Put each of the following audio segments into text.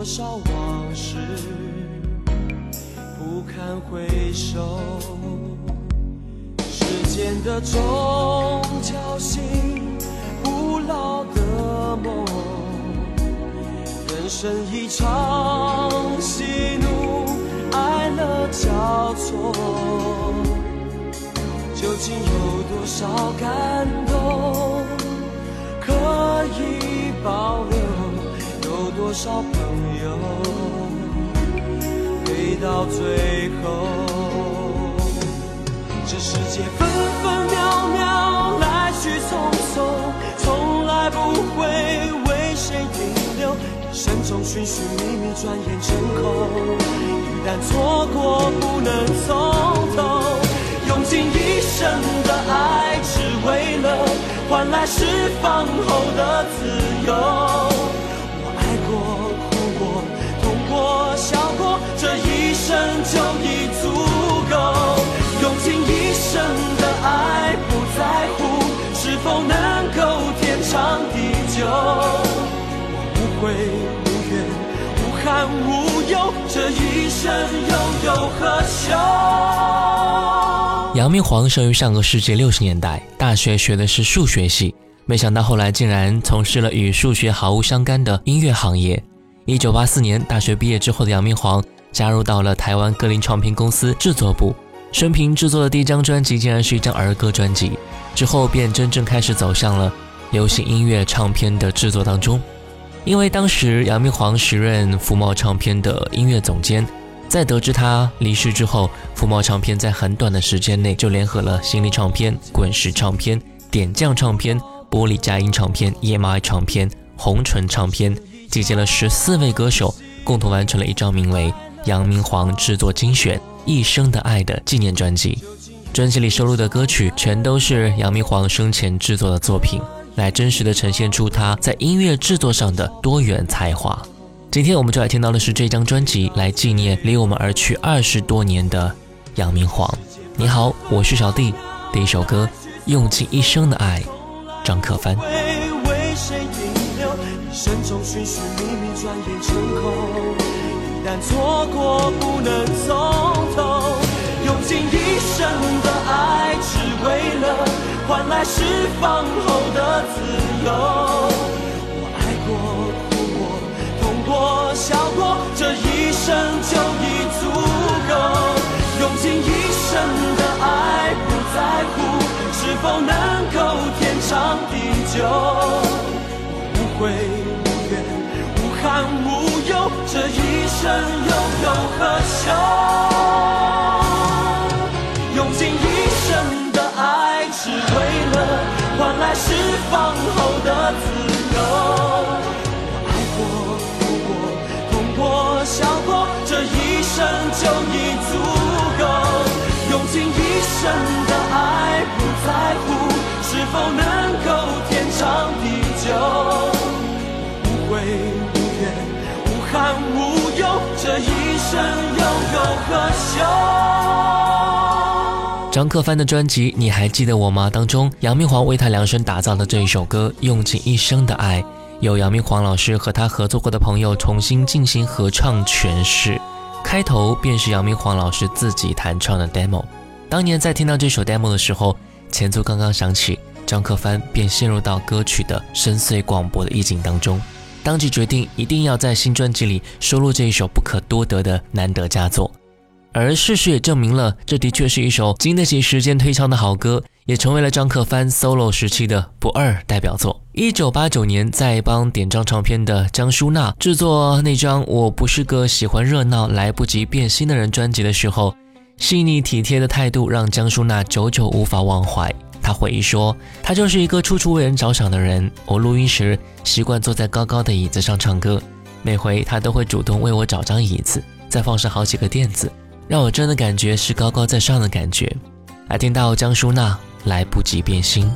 多少往事不堪回首。时间的钟敲醒不老的梦人生一场喜怒哀乐交错究竟有多少感动可以保留？多少朋友陪到最后，这世界分分秒秒来去匆匆，从来不会为谁停留。一生中寻寻觅觅，转眼成空。一旦错过，不能从头。用尽一生的爱，只为了换来释放后的自由。笑过，这一生就已足够。用尽一生的爱，不在乎是否能够天长地久。我不会。无怨，无憾无忧，这一生又有何求？杨明煌生于上个世纪六十年代，大学学的是数学系，没想到后来竟然从事了与数学毫无相干的音乐行业。一九八四年大学毕业之后的杨明煌加入到了台湾格林唱片公司制作部，生平制作的第一张专辑竟然是一张儿歌专辑，之后便真正开始走向了流行音乐唱片的制作当中。因为当时杨明煌时任福茂唱片的音乐总监，在得知他离世之后，福茂唱片在很短的时间内就联合了新力唱片、滚石唱片、点将唱片、玻璃佳音唱片、EMI 唱片、红唇唱片，集结了十四位歌手，共同完成了一张名为《杨明煌制作精选一生的爱》的纪念专辑。专辑里收录的歌曲全都是杨明煌生前制作的作品。来真实的呈现出他在音乐制作上的多元才华。今天我们就来听到的是这张专辑，来纪念离我们而去二十多年的杨明煌。你好，我是小弟。第一首歌，用尽一生的爱，张克帆。一旦错过，不能从头，用尽一生的爱，只为了。换来释放后的自由。我爱过，哭过，痛过，笑过，这一生就已足够。用尽一生的爱，不在乎是否能够天长地久。一生又有何求？用尽一生。的爱，只为了换来释放后的自由。我爱过，哭过，痛过，笑过，这一生就已足够。用尽一生的爱，不在乎是否能够天长地久。无悔无怨，无憾无，生又有何休？张克帆的专辑《你还记得我吗》当中，杨明煌为他量身打造的这一首歌《用尽一生的爱》，由杨明煌老师和他合作过的朋友重新进行合唱诠释。开头便是杨明煌老师自己弹唱的 demo。当年在听到这首 demo 的时候，前奏刚刚响起，张克帆便陷入到歌曲的深邃广博的意境当中。当即决定一定要在新专辑里收录这一首不可多得的难得佳作。而事实也证明了，这的确是一首经得起时间推敲的好歌，也成为了张克帆 solo 时期的不二代表作。一九八九年，在帮点张唱片的江淑娜制作那张《我不是个喜欢热闹、来不及变心的人》专辑的时候，细腻体贴的态度让江淑娜久久无法忘怀。他回忆说：“他就是一个处处为人着想的人。我录音时习惯坐在高高的椅子上唱歌，每回他都会主动为我找张椅子，再放上好几个垫子，让我真的感觉是高高在上的感觉。”来听到江淑娜《来不及变心》。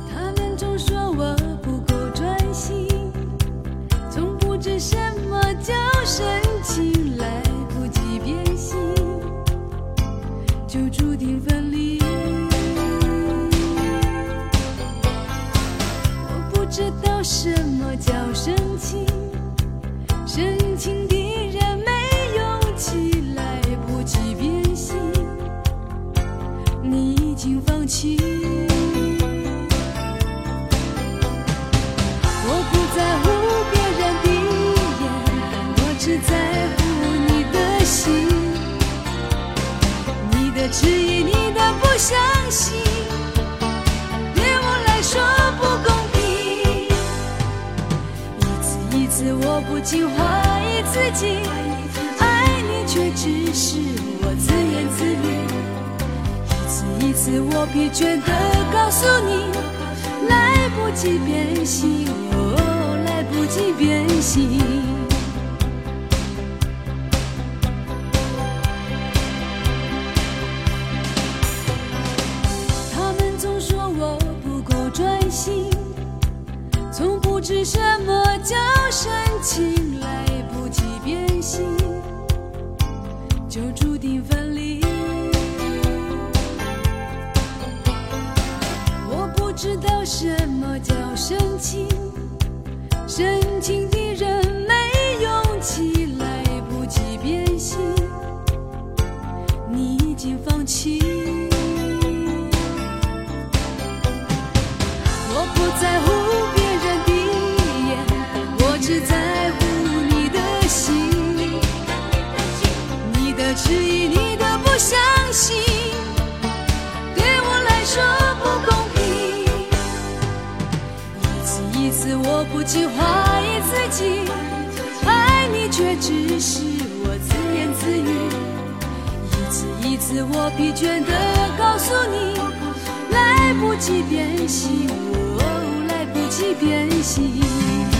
相信，对我来说不公平。一次一次，我不禁怀疑自己，爱你却只是我自言自语。一次一次，我疲倦地告诉你，来不及变心，哦，来不及变心。我疲倦地告诉你，来不及变心，哦，来不及变心。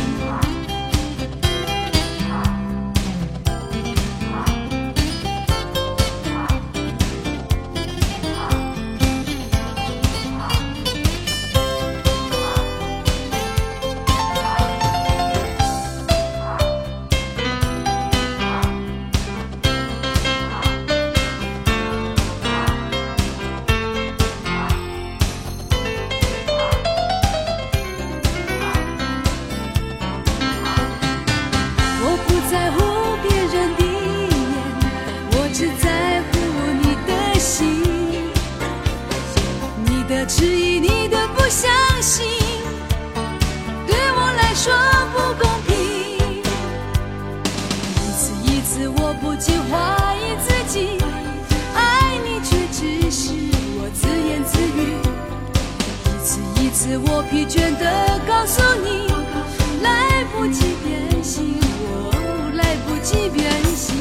次我疲倦的告诉你，来不及变心，哦来不及变心。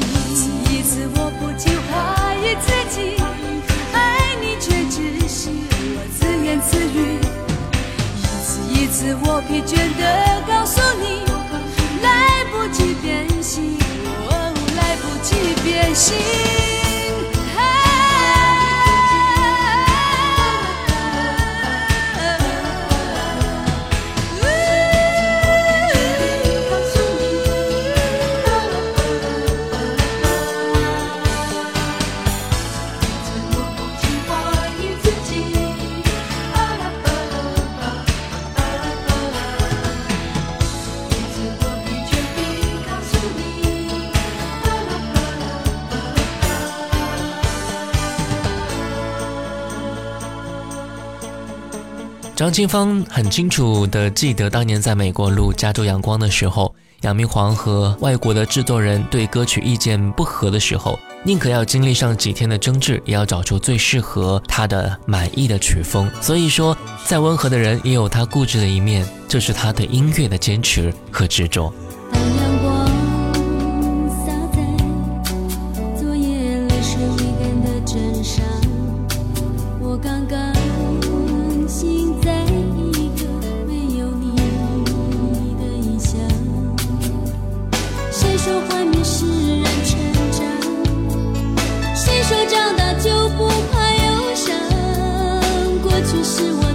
第一次我不禁怀疑自己，爱你却只是我自言自语。一次一次我疲倦的告诉你，来不及变心，哦来不及变心。张清芳很清楚地记得当年在美国录《加州阳光》的时候，杨明煌和外国的制作人对歌曲意见不合的时候，宁可要经历上几天的争执，也要找出最适合他的满意的曲风。所以说，再温和的人也有他固执的一面，这是他对音乐的坚持和执着。却是我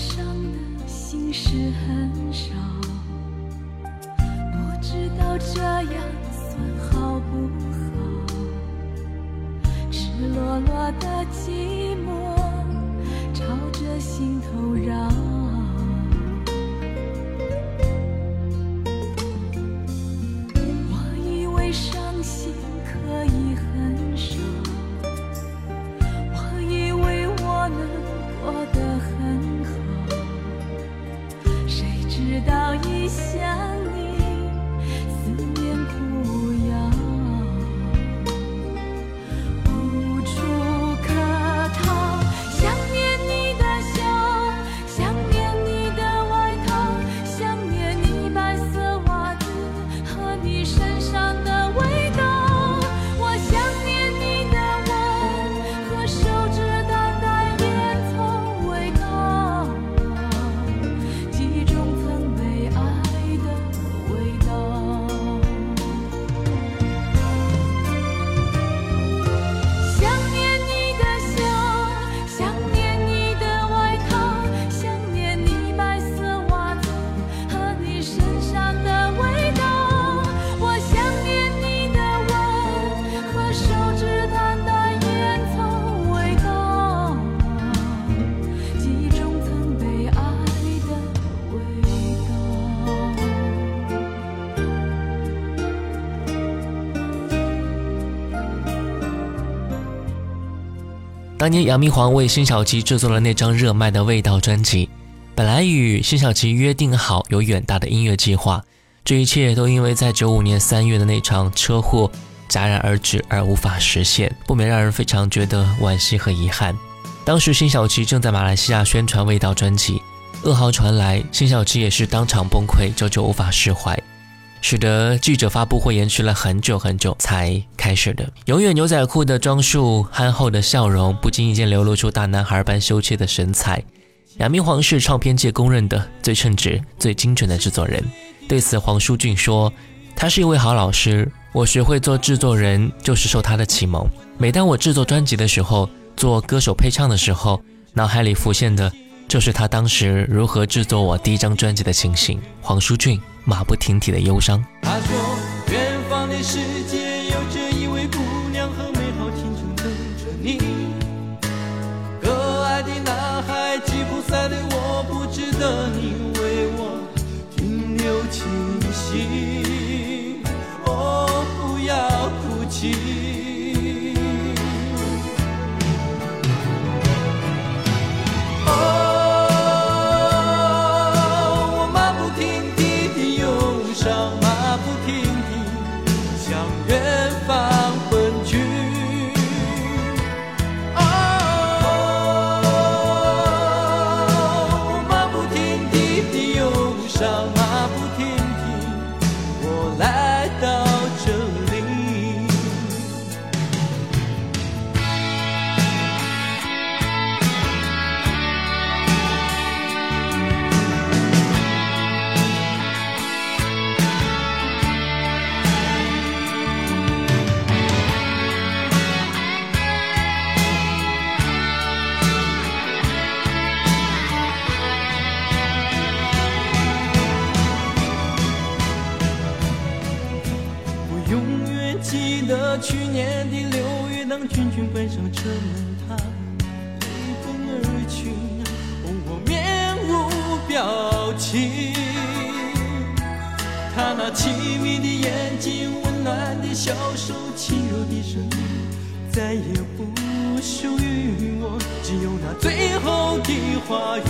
上的心事很少，不知道这样算好不好？赤裸裸的寂寞年杨明煌为辛晓琪制作了那张热卖的《味道》专辑，本来与辛晓琪约定好有远大的音乐计划，这一切都因为在九五年三月的那场车祸戛然而止而无法实现，不免让人非常觉得惋惜和遗憾。当时辛晓琪正在马来西亚宣传《味道》专辑，噩耗传来，辛晓琪也是当场崩溃，久久无法释怀。使得记者发布会延迟了很久很久才开始的。永远牛仔裤的装束，憨厚的笑容，不经意间流露出大男孩般羞怯的神采。杨明皇是唱片界公认的最称职、最精准的制作人。对此，黄舒骏说：“他是一位好老师，我学会做制作人就是受他的启蒙。每当我制作专辑的时候，做歌手配唱的时候，脑海里浮现的就是他当时如何制作我第一张专辑的情形。”黄舒骏马不停蹄的忧伤。他说，远方的世界有着一位姑娘和美好青春等着你。可爱的男孩，吉普赛的我，不值得你为我停留清醒。哦，不要哭泣。永远记得去年的六月，当群群关上车门，他飞奔而去，我面无表情。他那凄迷的眼睛，温暖的小手，轻柔的声音，再也不属于我，只有那最后的话语。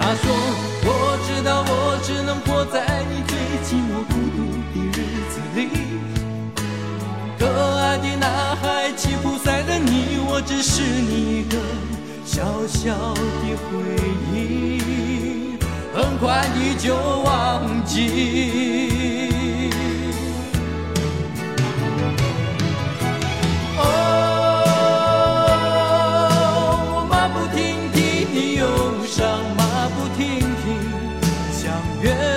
他说：“我知道，我只能活在你最寂寞孤独可爱的男孩吉普赛的你我只是你一个小小的回忆很快你就忘记。哦我马不停蹄你忧伤马不停蹄想远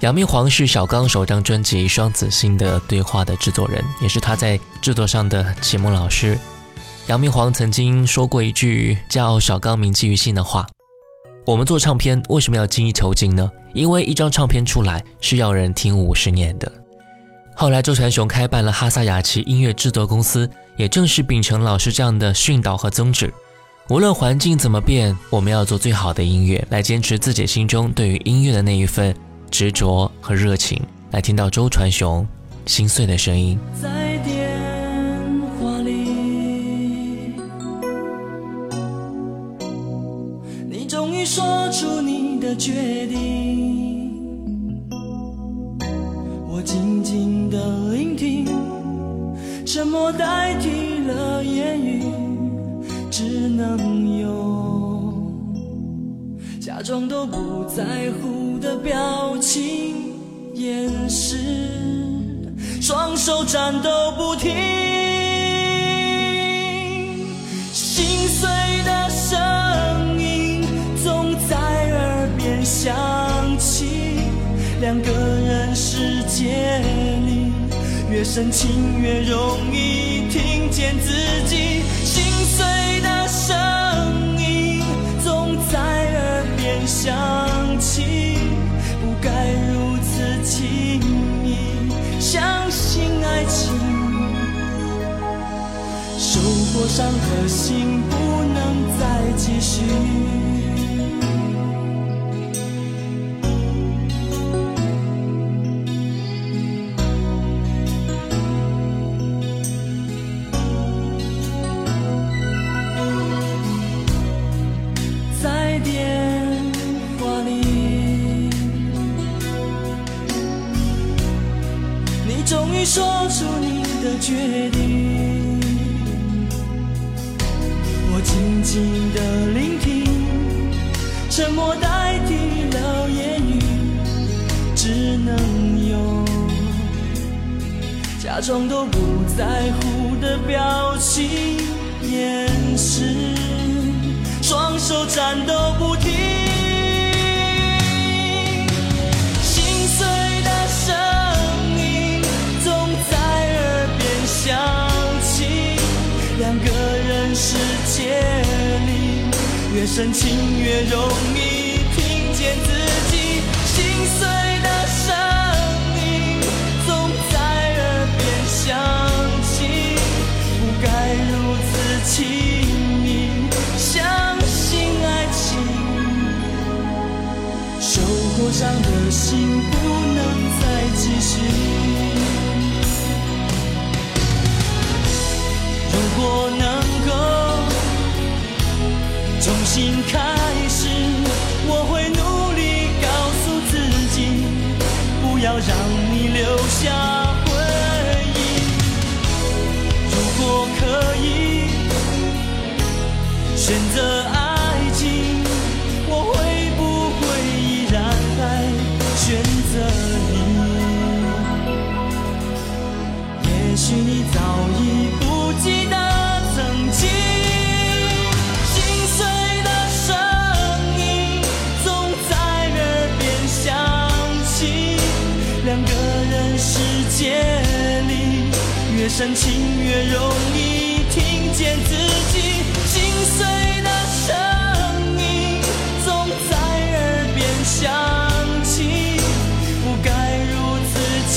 杨明煌是小刚首张专辑《双子星》的对话的制作人，也是他在制作上的启蒙老师。杨明煌曾经说过一句叫小刚铭记于心的话：“我们做唱片为什么要精益求精呢？因为一张唱片出来是要人听五十年的。”后来周传雄开办了哈萨雅奇音乐制作公司，也正是秉承老师这样的训导和宗旨：无论环境怎么变，我们要做最好的音乐，来坚持自己心中对于音乐的那一份。执着和热情，来听到周传雄心碎的声音。在电话里，你终于说出你的决定，我静静的聆听，沉默代替了言语，只能用假装都不在乎。的表情掩饰，双手颤抖不停，心碎的声音总在耳边响起。两个人世界里，越深情越容易听见自己想起不。该如此轻易相信爱情，受过伤的心不能再继续。决定，我静静的聆听，沉默代替了言语，只能用假装都不在乎的表情掩饰，双手颤抖不停。深情越容易听见自己心碎的声音，总在耳边响起。不该如此轻易相信爱情，受过伤的心不能再继续。如果能新开始，我会努力告诉自己，不要让你留下。深情越容易听见自己心碎的声音，总在耳边响起，不该如此轻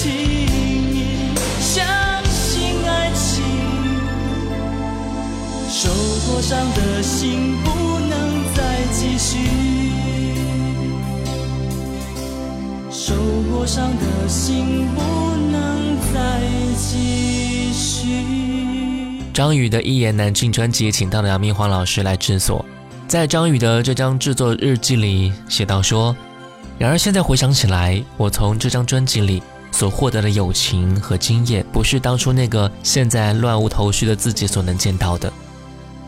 易相信爱情。受过伤的心不能再继续，受过伤的心不能再继续。张宇的《一言难尽》专辑请到了杨明煌老师来制作。在张宇的这张制作日记里写到说：“然而现在回想起来，我从这张专辑里所获得的友情和经验，不是当初那个现在乱无头绪的自己所能见到的。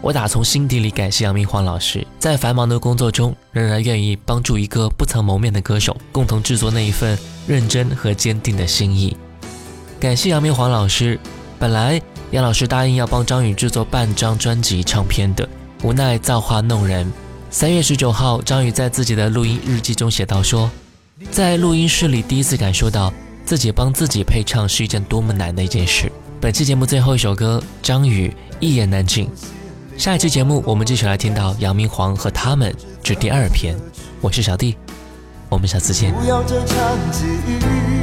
我打从心底里感谢杨明煌老师，在繁忙的工作中，仍然愿意帮助一个不曾谋面的歌手，共同制作那一份认真和坚定的心意。感谢杨明煌老师。本来杨老师答应要帮张宇制作半张专辑唱片的，无奈造化弄人。三月十九号，张宇在自己的录音日记中写道说，在录音室里第一次感受到自己帮自己配唱是一件多么难的一件事。本期节目最后一首歌，张宇一言难尽。下一期节目我们继续来听到杨明煌和他们这第二篇。我是小弟，我们下次见。不要这场际遇，不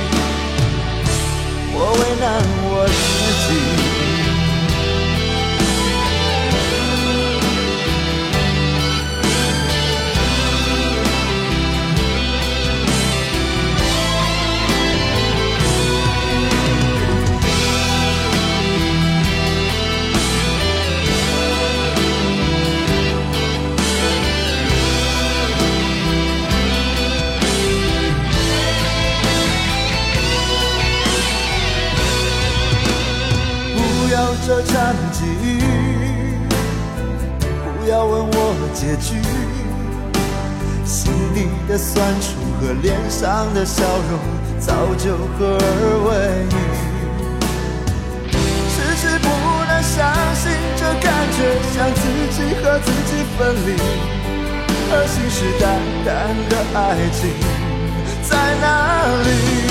我为难我自己。这场际遇，不要问我结局。心里的酸楚和脸上的笑容，早就合二为一。迟迟不能相信，这感觉像自己和自己分离。而信誓旦旦的爱情在哪里？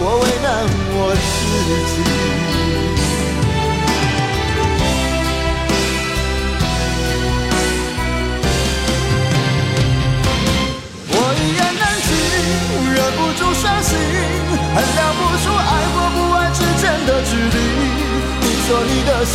我为难我自己，我一言难尽，忍不住伤心，衡量不出爱或不爱之间的距离。你说你的心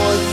boy.